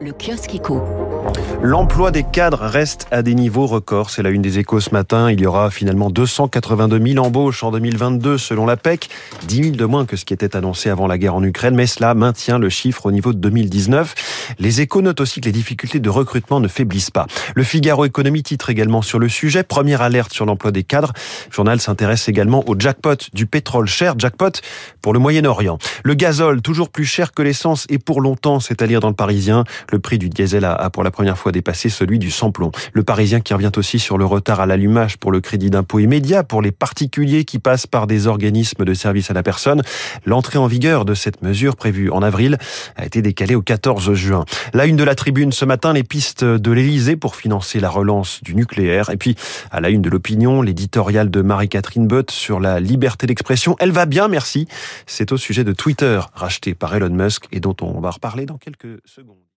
Le kiosque éco. L'emploi des cadres reste à des niveaux records. C'est la une des échos ce matin. Il y aura finalement 282 000 embauches en 2022 selon la PEC. 10 000 de moins que ce qui était annoncé avant la guerre en Ukraine. Mais cela maintient le chiffre au niveau de 2019. Les échos notent aussi que les difficultés de recrutement ne faiblissent pas. Le Figaro Économie titre également sur le sujet. Première alerte sur l'emploi des cadres. Le journal s'intéresse également au jackpot du pétrole cher. Jackpot pour le Moyen-Orient. Le gazole toujours plus cher que l'essence et pour longtemps, c'est à lire dans le Parisien. Le prix du diesel a, pour la première fois dépassé celui du samplon. Le Parisien qui revient aussi sur le retard à l'allumage pour le crédit d'impôt immédiat pour les particuliers qui passent par des organismes de service à la personne. L'entrée en vigueur de cette mesure prévue en avril a été décalée au 14 juin. La une de la tribune ce matin, les pistes de l'Elysée pour financer la relance du nucléaire. Et puis, à la une de l'opinion, l'éditorial de Marie-Catherine Bott sur la liberté d'expression. Elle va bien, merci. C'est au sujet de Twitter, racheté par Elon Musk et dont on va reparler dans quelques secondes.